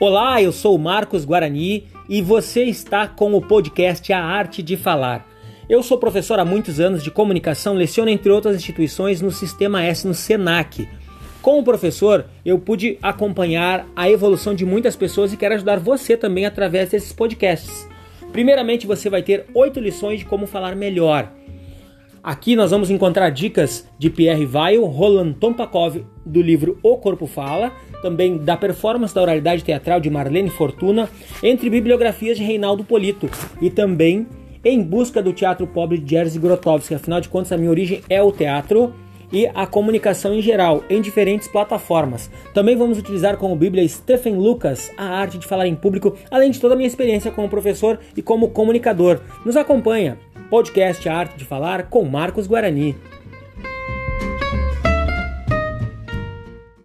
Olá, eu sou Marcos Guarani e você está com o podcast A Arte de Falar. Eu sou professor há muitos anos de comunicação, leciono entre outras instituições no Sistema S no SENAC. Como professor, eu pude acompanhar a evolução de muitas pessoas e quero ajudar você também através desses podcasts. Primeiramente, você vai ter oito lições de como falar melhor. Aqui nós vamos encontrar dicas de Pierre Weil, Roland Tompakov, do livro O Corpo Fala, também da performance da oralidade teatral de Marlene Fortuna, entre bibliografias de Reinaldo Polito e também Em Busca do Teatro Pobre de Jerzy Grotowski. Afinal de contas, a minha origem é o teatro e a comunicação em geral, em diferentes plataformas. Também vamos utilizar como Bíblia Stephen Lucas, a arte de falar em público, além de toda a minha experiência como professor e como comunicador. Nos acompanha, podcast A Arte de Falar com Marcos Guarani.